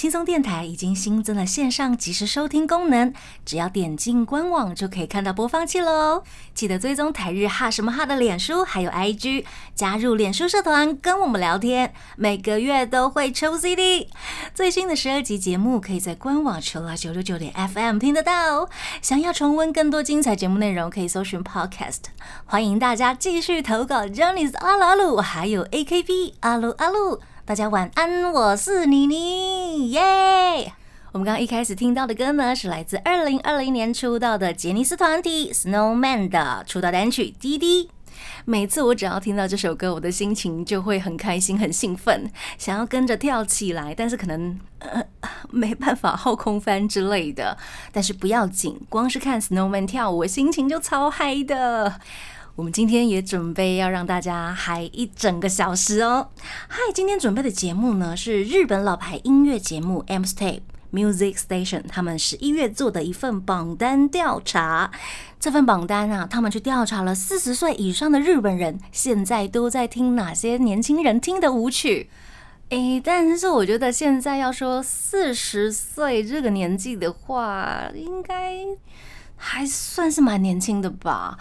轻松电台已经新增了线上即时收听功能，只要点进官网就可以看到播放器喽。记得追踪台日哈什么哈的脸书还有 IG，加入脸书社团跟我们聊天，每个月都会抽 CD。最新的十二集节目可以在官网 Chillus 九九点 FM 听得到。想要重温更多精彩节目内容，可以搜寻 Podcast。欢迎大家继续投稿 j o h n n y s 阿鲁阿鲁，还有 AKB 阿鲁阿鲁。大家晚安，我是妮妮，耶！我们刚刚一开始听到的歌呢，是来自二零二零年出道的杰尼斯团体 Snowman 的出道单曲《滴滴》。每次我只要听到这首歌，我的心情就会很开心、很兴奋，想要跟着跳起来，但是可能没办法后空翻之类的。但是不要紧，光是看 Snowman 跳舞，心情就超嗨的。我们今天也准备要让大家嗨一整个小时哦！嗨，今天准备的节目呢是日本老牌音乐节目 M State Music Station，他们十一月做的一份榜单调查。这份榜单啊，他们去调查了四十岁以上的日本人现在都在听哪些年轻人听的舞曲。诶，但是我觉得现在要说四十岁这个年纪的话，应该还算是蛮年轻的吧。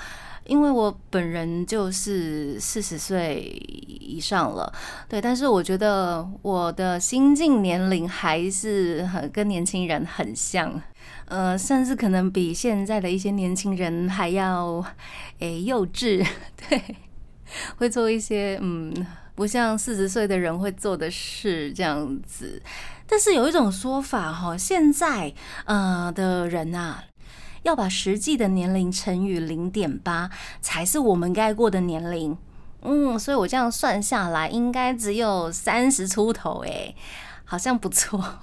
因为我本人就是四十岁以上了，对，但是我觉得我的心境年龄还是很跟年轻人很像，呃，甚至可能比现在的一些年轻人还要诶幼稚，对，会做一些嗯不像四十岁的人会做的事这样子。但是有一种说法哈，现在呃的人啊。要把实际的年龄乘以零点八，才是我们该过的年龄。嗯，所以我这样算下来，应该只有三十出头，诶，好像不错。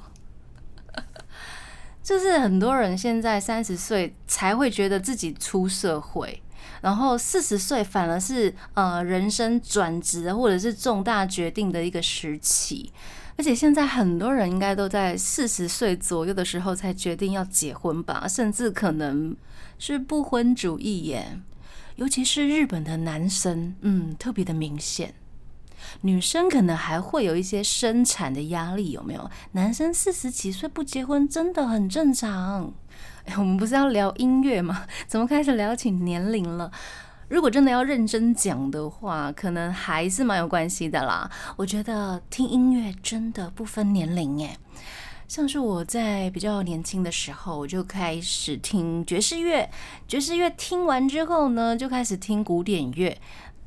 就是很多人现在三十岁才会觉得自己出社会，然后四十岁反而是呃人生转职或者是重大决定的一个时期。而且现在很多人应该都在四十岁左右的时候才决定要结婚吧，甚至可能是不婚主义耶。尤其是日本的男生，嗯，特别的明显。女生可能还会有一些生产的压力，有没有？男生四十几岁不结婚真的很正常。哎，我们不是要聊音乐吗？怎么开始聊起年龄了？如果真的要认真讲的话，可能还是蛮有关系的啦。我觉得听音乐真的不分年龄诶，像是我在比较年轻的时候，我就开始听爵士乐，爵士乐听完之后呢，就开始听古典乐。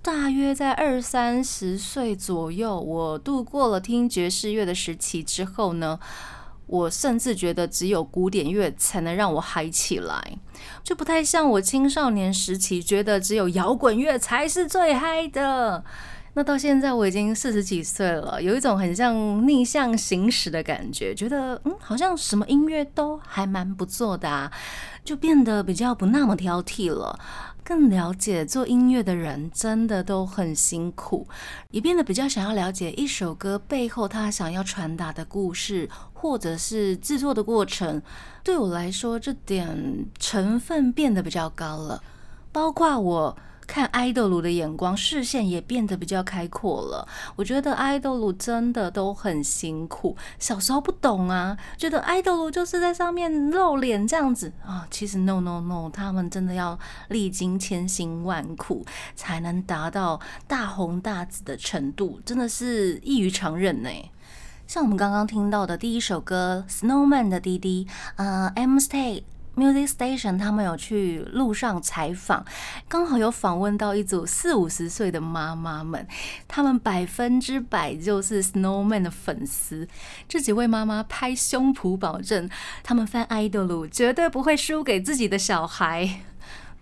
大约在二三十岁左右，我度过了听爵士乐的时期之后呢。我甚至觉得只有古典乐才能让我嗨起来，就不太像我青少年时期觉得只有摇滚乐才是最嗨的。那到现在我已经四十几岁了，有一种很像逆向行驶的感觉，觉得嗯，好像什么音乐都还蛮不错的啊，就变得比较不那么挑剔了。更了解做音乐的人真的都很辛苦，也变得比较想要了解一首歌背后他想要传达的故事，或者是制作的过程。对我来说，这点成分变得比较高了，包括我。看爱豆鲁的眼光，视线也变得比较开阔了。我觉得爱豆鲁真的都很辛苦。小时候不懂啊，觉得爱豆鲁就是在上面露脸这样子啊。其实 no no no，他们真的要历经千辛万苦才能达到大红大紫的程度，真的是异于常人呢。像我们刚刚听到的第一首歌《Snowman》的滴滴，呃，M Stay。Music Station，他们有去路上采访，刚好有访问到一组四五十岁的妈妈们，他们百分之百就是 Snowman 的粉丝。这几位妈妈拍胸脯保证，他们翻 idol 绝对不会输给自己的小孩。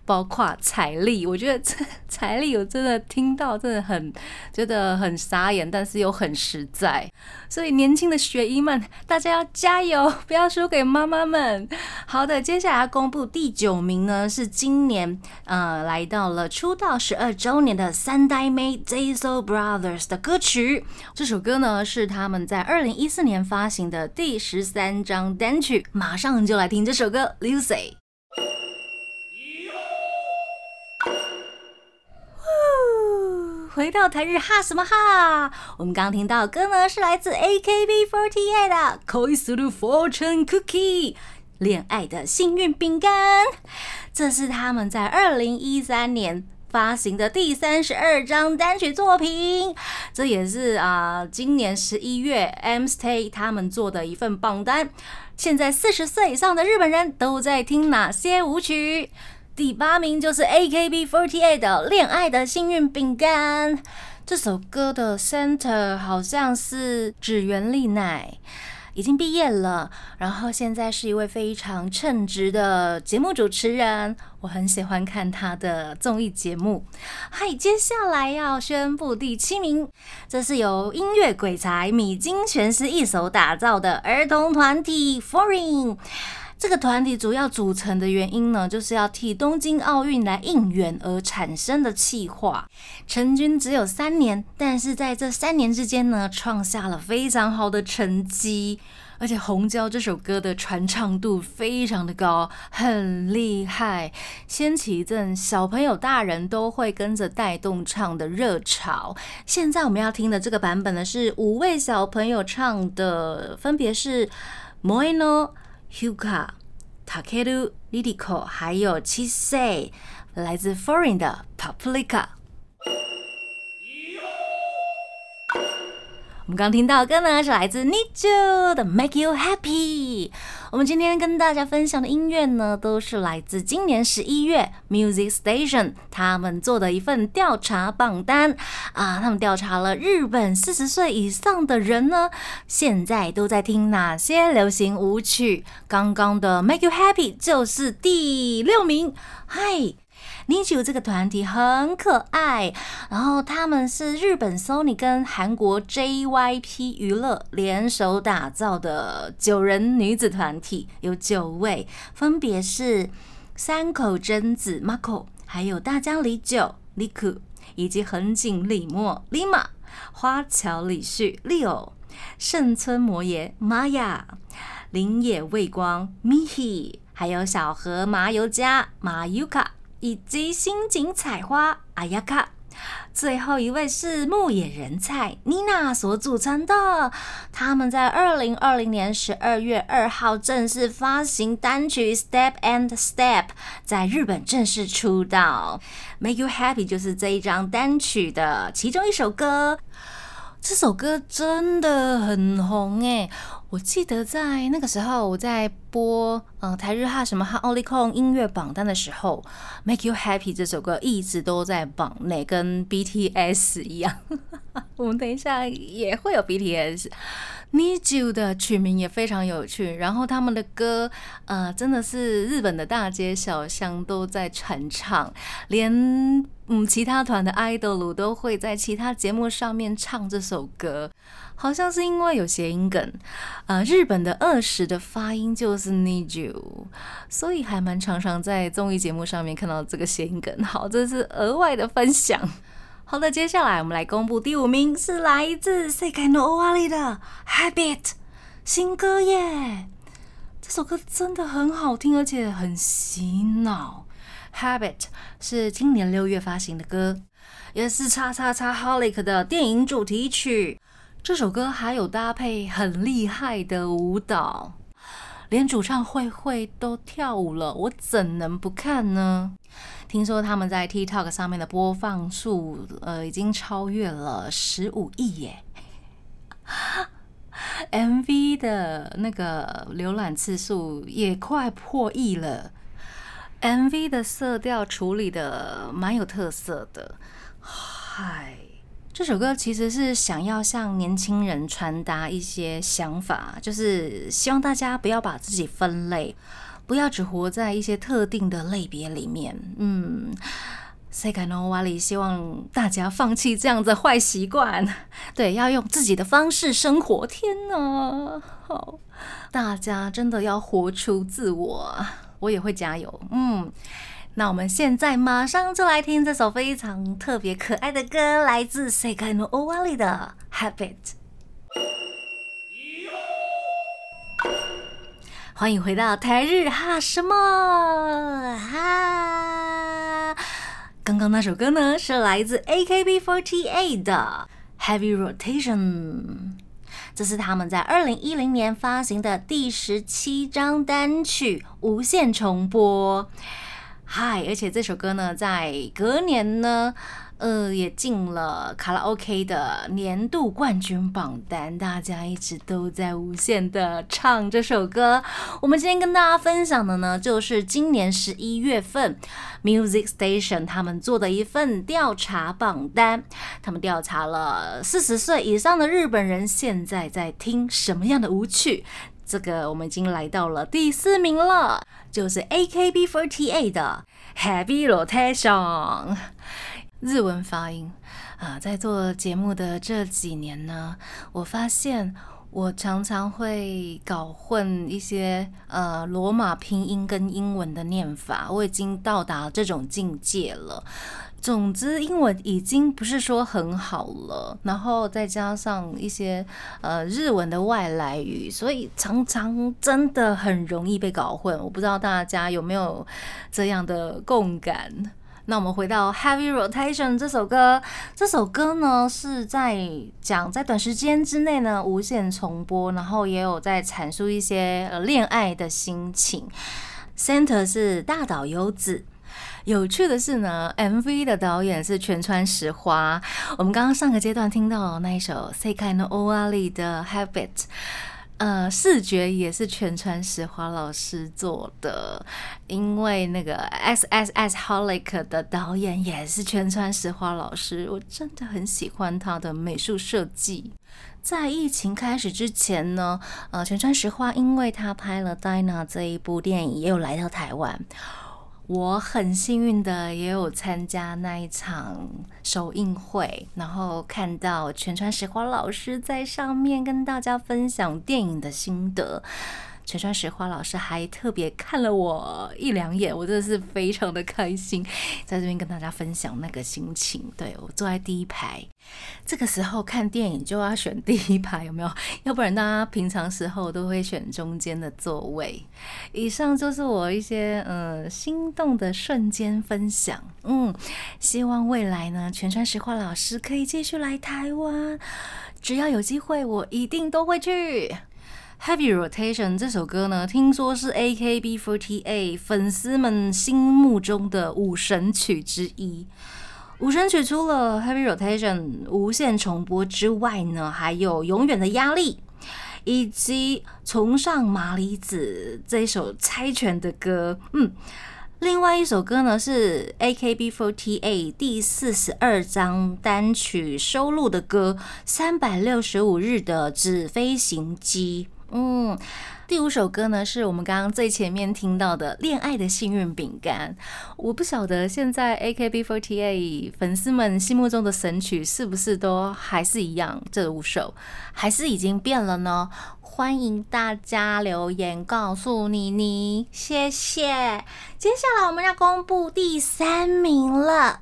包括彩丽，我觉得这彩丽我真的听到真的很觉得很傻眼，但是又很实在。所以年轻的学医们，大家要加油，不要输给妈妈们。好的，接下来要公布第九名呢，是今年呃来到了出道十二周年的三代妹 JSO Brothers 的歌曲。这首歌呢是他们在二零一四年发行的第十三张单曲。马上就来听这首歌，Lucy。回到台日哈什么哈？我们刚听到歌呢，是来自 AKB48 的《Koi Suru Fortune Cookie》恋爱的幸运饼干。这是他们在二零一三年发行的第三十二张单曲作品。这也是啊，今年十一月 M Stay 他们做的一份榜单。现在四十岁以上的日本人都在听哪些舞曲？第八名就是 AKB48 的《恋爱的幸运饼干》这首歌的 center 好像是指原丽奈，已经毕业了，然后现在是一位非常称职的节目主持人，我很喜欢看他的综艺节目。嗨，接下来要宣布第七名，这是由音乐鬼才米津玄师一手打造的儿童团体 Foreign。这个团体主要组成的原因呢，就是要替东京奥运来应援而产生的企划。成军只有三年，但是在这三年之间呢，创下了非常好的成绩。而且《红椒》这首歌的传唱度非常的高，很厉害，掀起一阵小朋友、大人都会跟着带动唱的热潮。现在我们要听的这个版本呢，是五位小朋友唱的，分别是 Moino。Huka、Takeru、Lidiko，还有 Chise，来自 Foreign 的 Paprika。我们刚听到的歌呢，是来自 Nijo 的 Make You Happy。我们今天跟大家分享的音乐呢，都是来自今年十一月 Music Station 他们做的一份调查榜单啊。他们调查了日本四十岁以上的人呢，现在都在听哪些流行舞曲？刚刚的 Make You Happy 就是第六名。嗨。Niju 这个团体很可爱，然后他们是日本 Sony 跟韩国 JYP 娱乐联手打造的九人女子团体，有九位，分别是山口真子 Mako，还有大江里久 Liku，以及横井里默 Lima，花桥里旭 Leo，圣村摩耶 Maya，林野未光 Mihi，还有小河麻油佳 Mayuka。以及新井彩花阿亚卡，最后一位是牧野人菜妮娜所组成的。他们在二零二零年十二月二号正式发行单曲《Step and Step》，在日本正式出道。《Make You Happy》就是这一张单曲的其中一首歌。这首歌真的很红诶，我记得在那个时候，我在播嗯台日哈什么哈奥利控音乐榜单的时候，《Make You Happy》这首歌一直都在榜内，跟 BTS 一样。我们等一下也会有 BTS。Niju 的曲名也非常有趣，然后他们的歌，呃，真的是日本的大街小巷都在传唱，连嗯其他团的 idol 都会在其他节目上面唱这首歌，好像是因为有谐音梗，呃，日本的二十的发音就是 Niju，所以还蛮常常在综艺节目上面看到这个谐音梗。好，这是额外的分享。好的，接下来我们来公布第五名，是来自 s e k a n o w a l i 的 Habit 新歌耶。这首歌真的很好听，而且很洗脑。Habit 是今年六月发行的歌，也是叉叉叉 Holic 的电影主题曲。这首歌还有搭配很厉害的舞蹈，连主唱慧慧都跳舞了，我怎能不看呢？听说他们在 TikTok 上面的播放数，呃，已经超越了十五亿耶。MV 的那个浏览次数也快破亿了。MV 的色调处理的蛮有特色的。嗨，这首歌其实是想要向年轻人传达一些想法，就是希望大家不要把自己分类。不要只活在一些特定的类别里面。嗯。塞卡诺瓦里希望大家放弃这样的坏习惯，对，要用自己的方式生活。天哪，好，大家真的要活出自我，我也会加油。嗯，那我们现在马上就来听这首非常特别可爱的歌，来自塞卡诺瓦里的《Habit》。欢迎回到台日哈什么哈。刚刚那首歌呢，是来自 AKB48 的《Heavy Rotation》，这是他们在二零一零年发行的第十七张单曲《无限重播》。嗨，而且这首歌呢，在隔年呢。呃，也进了卡拉 OK 的年度冠军榜单，大家一直都在无限的唱这首歌。我们今天跟大家分享的呢，就是今年十一月份 Music Station 他们做的一份调查榜单。他们调查了四十岁以上的日本人现在在听什么样的舞曲。这个我们已经来到了第四名了，就是 AKB48 的 Heavy Rotation。日文发音啊，在做节目的这几年呢，我发现我常常会搞混一些呃罗马拼音跟英文的念法，我已经到达这种境界了。总之，英文已经不是说很好了，然后再加上一些呃日文的外来语，所以常常真的很容易被搞混。我不知道大家有没有这样的共感。那我们回到《Heavy Rotation》这首歌，这首歌呢是在讲在短时间之内呢无限重播，然后也有在阐述一些呃恋爱的心情。Center 是大岛优子。有趣的是呢，MV 的导演是全川石花。我们刚刚上个阶段听到那一首《Sekai no Owari》的《Habit》。呃，视觉也是全川石花老师做的，因为那个 S S S Holic 的导演也是全川石花老师，我真的很喜欢他的美术设计。在疫情开始之前呢，呃，全川石花因为他拍了《Dina》这一部电影，也有来到台湾。我很幸运的也有参加那一场首映会，然后看到全川石花老师在上面跟大家分享电影的心得。全川石花老师还特别看了我一两眼，我真的是非常的开心，在这边跟大家分享那个心情。对我坐在第一排，这个时候看电影就要选第一排，有没有？要不然大家平常时候都会选中间的座位。以上就是我一些呃心动的瞬间分享。嗯，希望未来呢，全川石花老师可以继续来台湾，只要有机会，我一定都会去。Heavy Rotation 这首歌呢，听说是 AKB48 粉丝们心目中的五神曲之一。五神曲除了 Heavy Rotation 无限重播之外呢，还有永远的压力，以及崇尚麻里子这一首猜拳的歌。嗯，另外一首歌呢是 AKB48 第四十二张单曲收录的歌《三百六十五日的纸飞行机》。嗯，第五首歌呢，是我们刚刚最前面听到的《恋爱的幸运饼干》。我不晓得现在 akb fourtye 粉丝们心目中的神曲是不是都还是一样这五首，还是已经变了呢？欢迎大家留言告诉妮妮，谢谢。接下来我们要公布第三名了。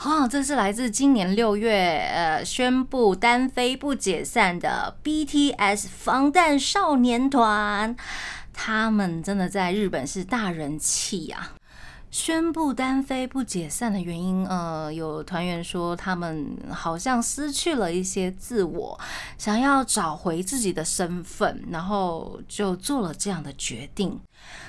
好，这是来自今年六月，呃，宣布单飞不解散的 BTS 防弹少年团，他们真的在日本是大人气啊！宣布单飞不解散的原因，呃，有团员说他们好像失去了一些自我，想要找回自己的身份，然后就做了这样的决定。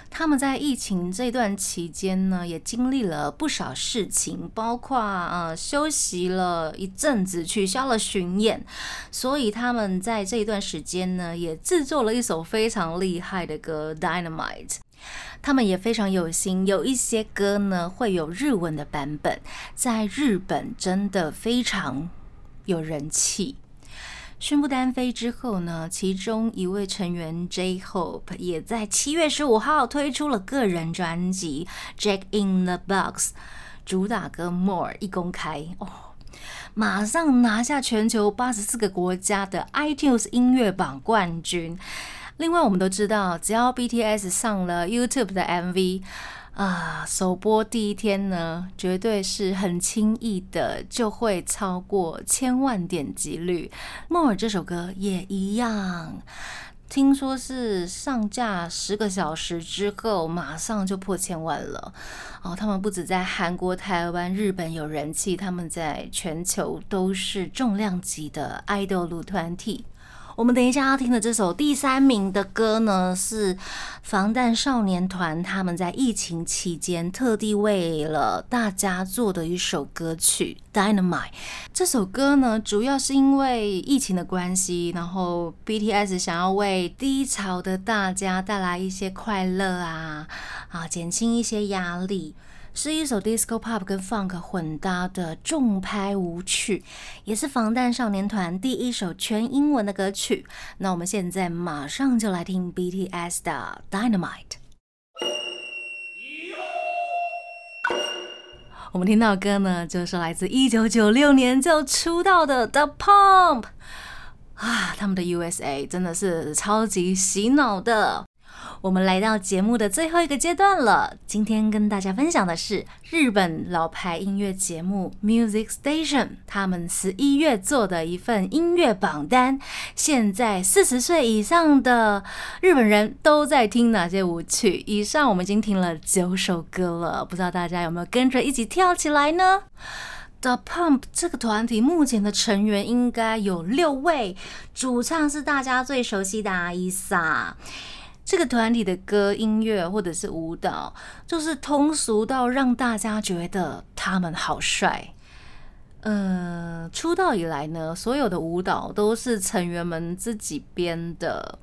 他们在疫情这段期间呢，也经历了不少事情，包括呃休息了一阵子，取消了巡演，所以他们在这一段时间呢，也制作了一首非常厉害的歌《Dynamite》。他们也非常有心，有一些歌呢会有日文的版本，在日本真的非常有人气。宣布单飞之后呢，其中一位成员 J Hope 也在七月十五号推出了个人专辑《Jack in the Box》，主打歌《More》一公开哦，马上拿下全球八十四个国家的 iTunes 音乐榜冠军。另外，我们都知道，只要 BTS 上了 YouTube 的 MV。啊，首播第一天呢，绝对是很轻易的就会超过千万点击率。莫尔这首歌也一样，听说是上架十个小时之后，马上就破千万了。哦，他们不止在韩国、台湾、日本有人气，他们在全球都是重量级的爱豆路团体。我们等一下要听的这首第三名的歌呢，是防弹少年团他们在疫情期间特地为了大家做的一首歌曲《Dynamite》。这首歌呢，主要是因为疫情的关系，然后 BTS 想要为低潮的大家带来一些快乐啊，啊，减轻一些压力。是一首 disco pop 跟 funk 混搭的重拍舞曲，也是防弹少年团第一首全英文的歌曲。那我们现在马上就来听 BTS 的 Dynamite。我们听到的歌呢，就是来自一九九六年就出道的 The Pump 啊，他们的 USA 真的是超级洗脑的。我们来到节目的最后一个阶段了。今天跟大家分享的是日本老牌音乐节目 Music Station，他们十一月做的一份音乐榜单。现在四十岁以上的日本人都在听哪些舞曲？以上我们已经听了九首歌了，不知道大家有没有跟着一起跳起来呢？The Pump 这个团体目前的成员应该有六位，主唱是大家最熟悉的阿伊莎。这个团体的歌、音乐或者是舞蹈，就是通俗到让大家觉得他们好帅。嗯，出道以来呢，所有的舞蹈都是成员们自己编的，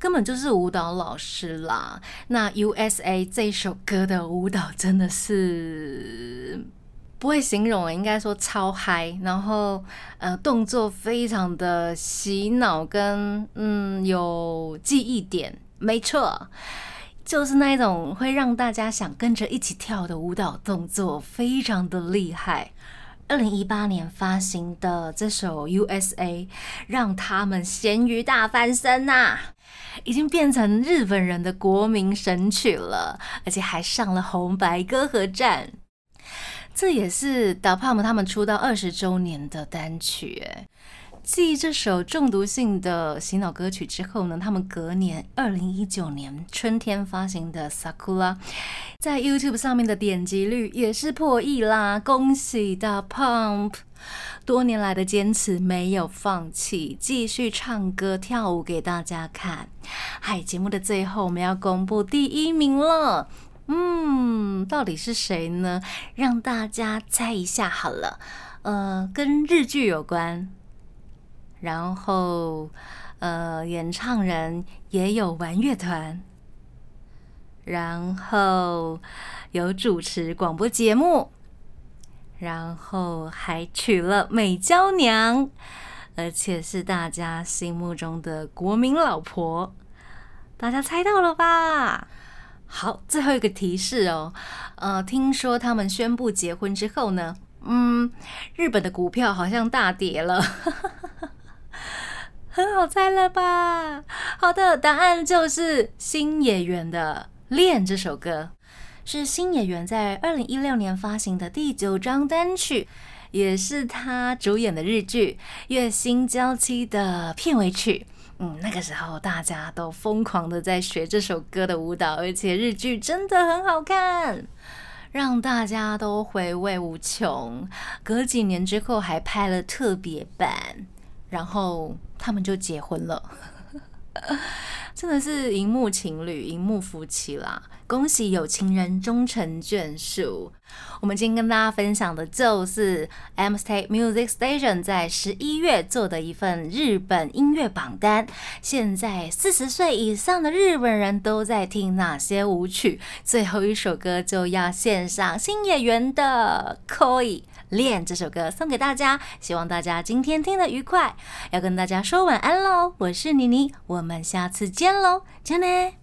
根本就是舞蹈老师啦。那 USA 这首歌的舞蹈真的是不会形容，应该说超嗨，然后呃动作非常的洗脑，跟嗯有记忆点。没错，就是那一种会让大家想跟着一起跳的舞蹈动作，非常的厉害。二零一八年发行的这首《USA》，让他们咸鱼大翻身呐，已经变成日本人的国民神曲了，而且还上了红白歌合战。这也是 d a p u m 他们出道二十周年的单曲，继这首中毒性的洗脑歌曲之后呢，他们隔年二零一九年春天发行的《Sakura》在 YouTube 上面的点击率也是破亿啦！恭喜大 Pump，多年来的坚持没有放弃，继续唱歌跳舞给大家看。嗨，节目的最后我们要公布第一名了，嗯，到底是谁呢？让大家猜一下好了，呃，跟日剧有关。然后，呃，演唱人也有玩乐团，然后有主持广播节目，然后还娶了美娇娘，而且是大家心目中的国民老婆。大家猜到了吧？好，最后一个提示哦，呃，听说他们宣布结婚之后呢，嗯，日本的股票好像大跌了。很好猜了吧？好的，答案就是新演员的《恋》这首歌，是新演员在二零一六年发行的第九张单曲，也是他主演的日剧《月薪娇妻》的片尾曲。嗯，那个时候大家都疯狂的在学这首歌的舞蹈，而且日剧真的很好看，让大家都回味无穷。隔几年之后还拍了特别版。然后他们就结婚了。真的是荧幕情侣、荧幕夫妻啦！恭喜有情人终成眷属。我们今天跟大家分享的就是 M State Music Station 在十一月做的一份日本音乐榜单。现在四十岁以上的日本人都在听哪些舞曲？最后一首歌就要献上新演员的《Koi 恋》这首歌送给大家，希望大家今天听得愉快。要跟大家说晚安喽，我是妮妮，我们下次见喽，加内。